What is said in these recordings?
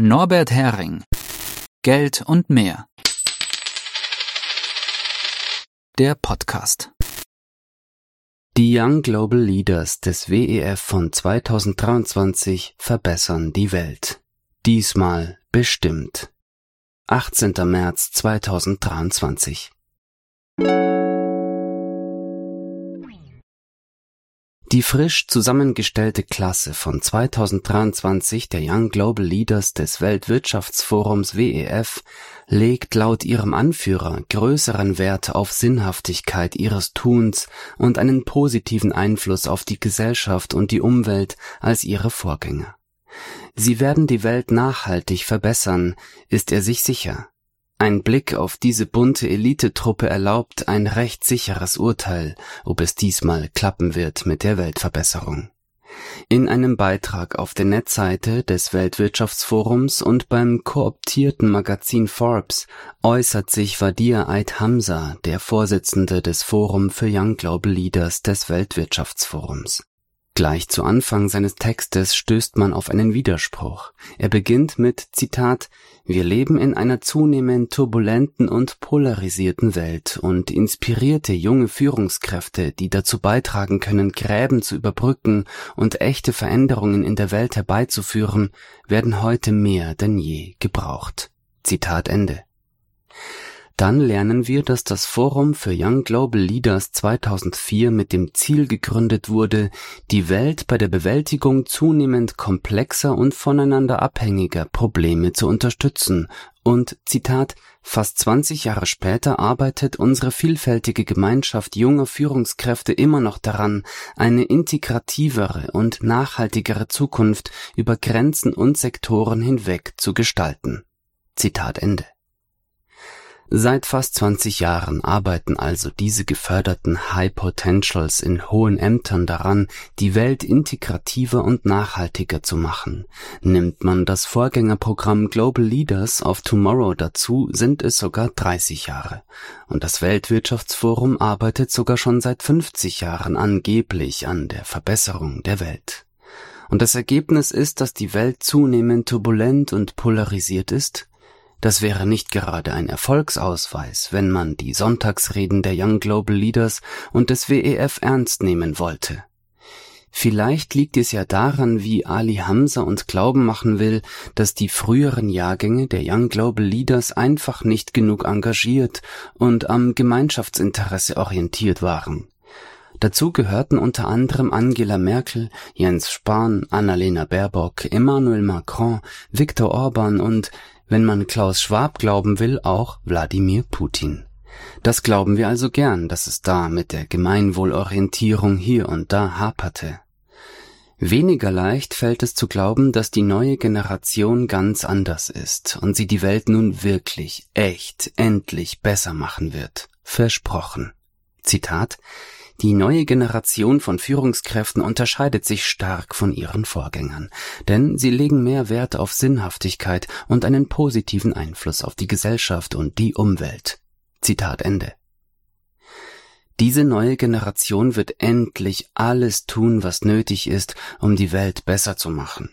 Norbert Hering Geld und mehr. Der Podcast. Die Young Global Leaders des WEF von 2023 verbessern die Welt. Diesmal bestimmt. 18. März 2023. Die frisch zusammengestellte Klasse von 2023 der Young Global Leaders des Weltwirtschaftsforums WEF legt laut ihrem Anführer größeren Wert auf Sinnhaftigkeit ihres Tuns und einen positiven Einfluss auf die Gesellschaft und die Umwelt als ihre Vorgänger. Sie werden die Welt nachhaltig verbessern, ist er sich sicher. Ein Blick auf diese bunte Elitetruppe erlaubt ein recht sicheres Urteil, ob es diesmal klappen wird mit der Weltverbesserung. In einem Beitrag auf der Netzseite des Weltwirtschaftsforums und beim kooptierten Magazin Forbes äußert sich Wadir Eid Hamza, der Vorsitzende des Forum für Young Global Leaders des Weltwirtschaftsforums. Gleich zu Anfang seines Textes stößt man auf einen Widerspruch. Er beginnt mit Zitat Wir leben in einer zunehmend turbulenten und polarisierten Welt und inspirierte junge Führungskräfte, die dazu beitragen können, Gräben zu überbrücken und echte Veränderungen in der Welt herbeizuführen, werden heute mehr denn je gebraucht. Zitat Ende. Dann lernen wir, dass das Forum für Young Global Leaders 2004 mit dem Ziel gegründet wurde, die Welt bei der Bewältigung zunehmend komplexer und voneinander abhängiger Probleme zu unterstützen und, Zitat, fast 20 Jahre später arbeitet unsere vielfältige Gemeinschaft junger Führungskräfte immer noch daran, eine integrativere und nachhaltigere Zukunft über Grenzen und Sektoren hinweg zu gestalten. Zitat Ende. Seit fast 20 Jahren arbeiten also diese geförderten High Potentials in hohen Ämtern daran, die Welt integrativer und nachhaltiger zu machen. Nimmt man das Vorgängerprogramm Global Leaders of Tomorrow dazu, sind es sogar 30 Jahre. Und das Weltwirtschaftsforum arbeitet sogar schon seit 50 Jahren angeblich an der Verbesserung der Welt. Und das Ergebnis ist, dass die Welt zunehmend turbulent und polarisiert ist, das wäre nicht gerade ein Erfolgsausweis, wenn man die Sonntagsreden der Young Global Leaders und des WEF ernst nehmen wollte. Vielleicht liegt es ja daran, wie Ali Hamza uns glauben machen will, dass die früheren Jahrgänge der Young Global Leaders einfach nicht genug engagiert und am Gemeinschaftsinteresse orientiert waren. Dazu gehörten unter anderem Angela Merkel, Jens Spahn, Annalena Baerbock, Emmanuel Macron, Viktor Orban und wenn man Klaus Schwab glauben will, auch Wladimir Putin. Das glauben wir also gern, dass es da mit der Gemeinwohlorientierung hier und da haperte. Weniger leicht fällt es zu glauben, dass die neue Generation ganz anders ist und sie die Welt nun wirklich, echt, endlich besser machen wird. Versprochen. Zitat die neue Generation von Führungskräften unterscheidet sich stark von ihren Vorgängern, denn sie legen mehr Wert auf Sinnhaftigkeit und einen positiven Einfluss auf die Gesellschaft und die Umwelt. Zitat Ende. Diese neue Generation wird endlich alles tun, was nötig ist, um die Welt besser zu machen.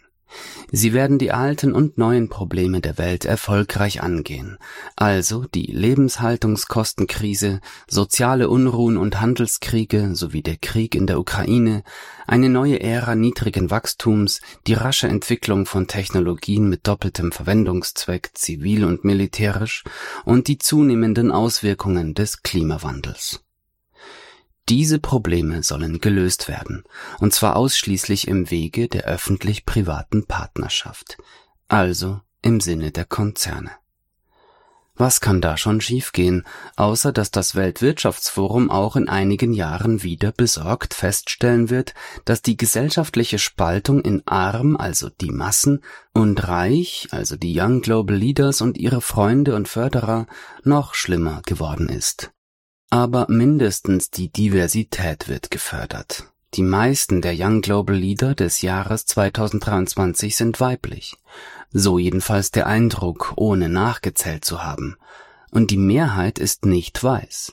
Sie werden die alten und neuen Probleme der Welt erfolgreich angehen, also die Lebenshaltungskostenkrise, soziale Unruhen und Handelskriege sowie der Krieg in der Ukraine, eine neue Ära niedrigen Wachstums, die rasche Entwicklung von Technologien mit doppeltem Verwendungszweck zivil und militärisch und die zunehmenden Auswirkungen des Klimawandels. Diese Probleme sollen gelöst werden, und zwar ausschließlich im Wege der öffentlich-privaten Partnerschaft, also im Sinne der Konzerne. Was kann da schon schiefgehen, außer dass das Weltwirtschaftsforum auch in einigen Jahren wieder besorgt feststellen wird, dass die gesellschaftliche Spaltung in arm, also die Massen, und reich, also die Young Global Leaders und ihre Freunde und Förderer, noch schlimmer geworden ist. Aber mindestens die Diversität wird gefördert. Die meisten der Young Global Leader des Jahres 2023 sind weiblich. So jedenfalls der Eindruck, ohne nachgezählt zu haben. Und die Mehrheit ist nicht weiß.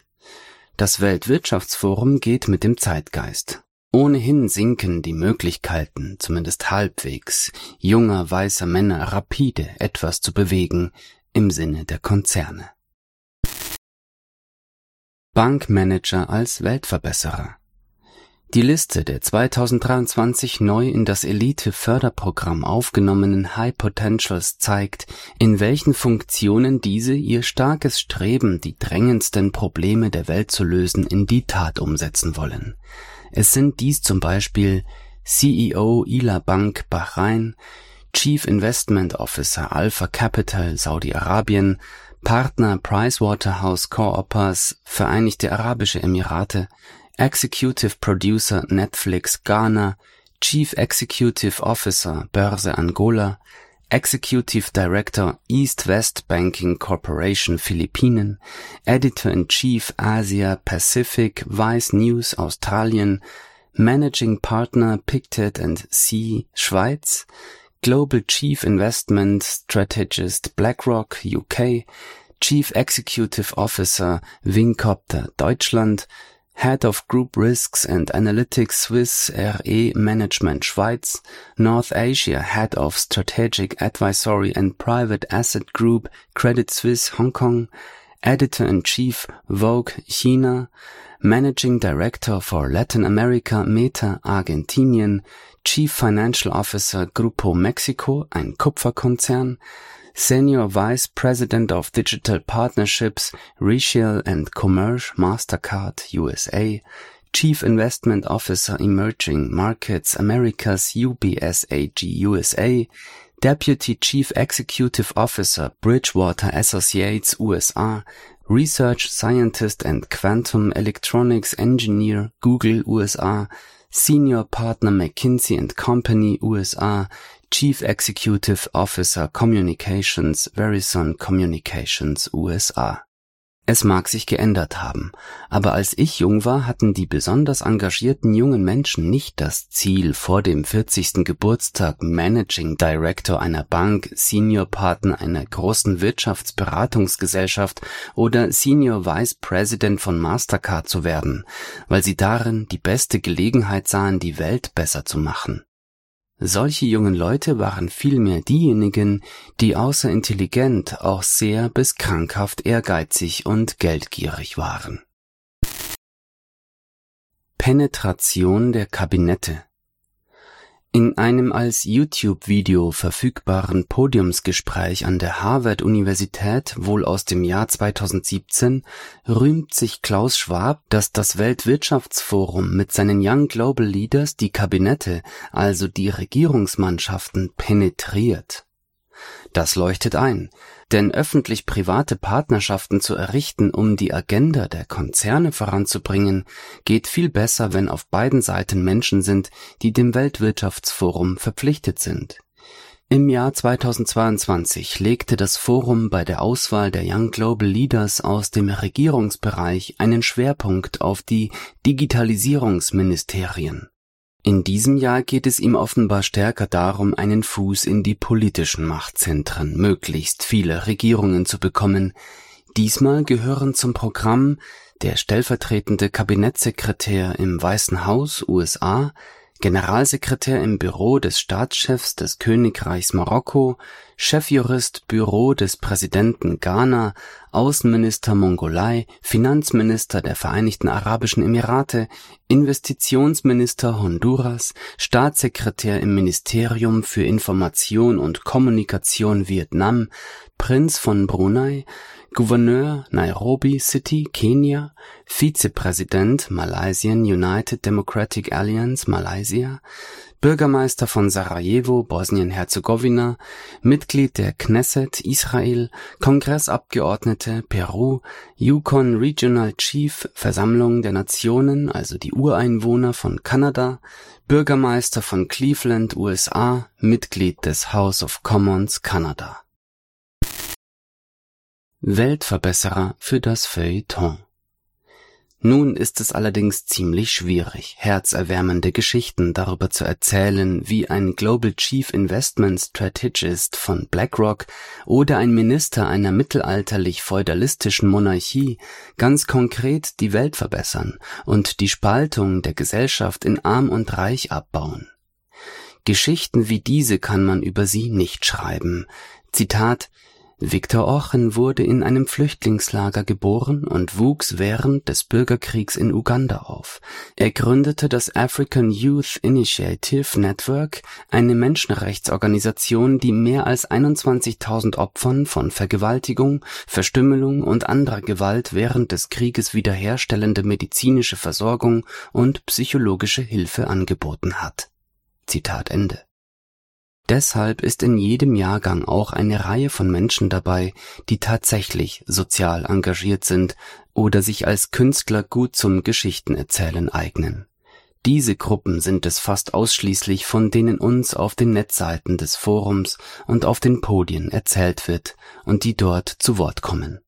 Das Weltwirtschaftsforum geht mit dem Zeitgeist. Ohnehin sinken die Möglichkeiten, zumindest halbwegs, junger weißer Männer rapide etwas zu bewegen im Sinne der Konzerne. Bankmanager als Weltverbesserer die Liste der 2023 neu in das Elite-Förderprogramm aufgenommenen High Potentials zeigt, in welchen Funktionen diese ihr starkes Streben, die drängendsten Probleme der Welt zu lösen, in die Tat umsetzen wollen. Es sind dies zum Beispiel CEO Ila Bank Bahrain, Chief Investment Officer Alpha Capital Saudi-Arabien, Partner PricewaterhouseCoopers Vereinigte Arabische Emirate, Executive Producer Netflix Ghana, Chief Executive Officer Börse Angola, Executive Director East West Banking Corporation Philippinen, Editor-in-Chief Asia Pacific Vice News Australien, Managing Partner Pictet and C Schweiz, Global Chief Investment Strategist BlackRock UK, Chief Executive Officer Wingcopter Deutschland, Head of Group Risks and Analytics Swiss RE Management Schweiz, North Asia Head of Strategic Advisory and Private Asset Group Credit Suisse Hong Kong, Editor-in-Chief Vogue China, Managing Director for Latin America Meta Argentinien, Chief Financial Officer Grupo Mexico, ein Kupferkonzern, Senior Vice President of Digital Partnerships, Retail and Commerce Mastercard USA, Chief Investment Officer Emerging Markets Americas UBS AG USA, Deputy Chief Executive Officer Bridgewater Associates USA, Research Scientist and Quantum Electronics Engineer Google USA, Senior Partner McKinsey & Company USA, Chief Executive Officer Communications Verizon Communications USA. Es mag sich geändert haben, aber als ich jung war, hatten die besonders engagierten jungen Menschen nicht das Ziel, vor dem 40. Geburtstag Managing Director einer Bank, Senior Partner einer großen Wirtschaftsberatungsgesellschaft oder Senior Vice President von Mastercard zu werden, weil sie darin die beste Gelegenheit sahen, die Welt besser zu machen. Solche jungen Leute waren vielmehr diejenigen, die außer intelligent auch sehr bis krankhaft ehrgeizig und geldgierig waren. Penetration der Kabinette in einem als YouTube-Video verfügbaren Podiumsgespräch an der Harvard-Universität, wohl aus dem Jahr 2017, rühmt sich Klaus Schwab, dass das Weltwirtschaftsforum mit seinen Young Global Leaders die Kabinette, also die Regierungsmannschaften, penetriert. Das leuchtet ein, denn öffentlich-private Partnerschaften zu errichten, um die Agenda der Konzerne voranzubringen, geht viel besser, wenn auf beiden Seiten Menschen sind, die dem Weltwirtschaftsforum verpflichtet sind. Im Jahr 2022 legte das Forum bei der Auswahl der Young Global Leaders aus dem Regierungsbereich einen Schwerpunkt auf die Digitalisierungsministerien in diesem Jahr geht es ihm offenbar stärker darum, einen Fuß in die politischen Machtzentren möglichst viele Regierungen zu bekommen. Diesmal gehören zum Programm der stellvertretende Kabinettssekretär im Weißen Haus USA, Generalsekretär im Büro des Staatschefs des Königreichs Marokko, Chefjurist Büro des Präsidenten Ghana, Außenminister Mongolei, Finanzminister der Vereinigten Arabischen Emirate, Investitionsminister Honduras, Staatssekretär im Ministerium für Information und Kommunikation Vietnam, Prinz von Brunei, Gouverneur Nairobi City, Kenia, Vizepräsident Malaysian United Democratic Alliance Malaysia, Bürgermeister von Sarajevo, Bosnien-Herzegowina, Mitglied der Knesset Israel, Kongressabgeordnete Peru, Yukon Regional Chief Versammlung der Nationen, also die Ureinwohner von Kanada, Bürgermeister von Cleveland, USA, Mitglied des House of Commons Kanada Weltverbesserer für das Feuilleton. Nun ist es allerdings ziemlich schwierig, herzerwärmende Geschichten darüber zu erzählen, wie ein Global Chief Investment Strategist von BlackRock oder ein Minister einer mittelalterlich-feudalistischen Monarchie ganz konkret die Welt verbessern und die Spaltung der Gesellschaft in arm und reich abbauen. Geschichten wie diese kann man über sie nicht schreiben. Zitat Viktor Orchen wurde in einem Flüchtlingslager geboren und wuchs während des Bürgerkriegs in Uganda auf. Er gründete das African Youth Initiative Network, eine Menschenrechtsorganisation, die mehr als 21.000 Opfern von Vergewaltigung, Verstümmelung und anderer Gewalt während des Krieges wiederherstellende medizinische Versorgung und psychologische Hilfe angeboten hat. Zitat Ende Deshalb ist in jedem Jahrgang auch eine Reihe von Menschen dabei, die tatsächlich sozial engagiert sind oder sich als Künstler gut zum Geschichtenerzählen eignen. Diese Gruppen sind es fast ausschließlich, von denen uns auf den Netzseiten des Forums und auf den Podien erzählt wird und die dort zu Wort kommen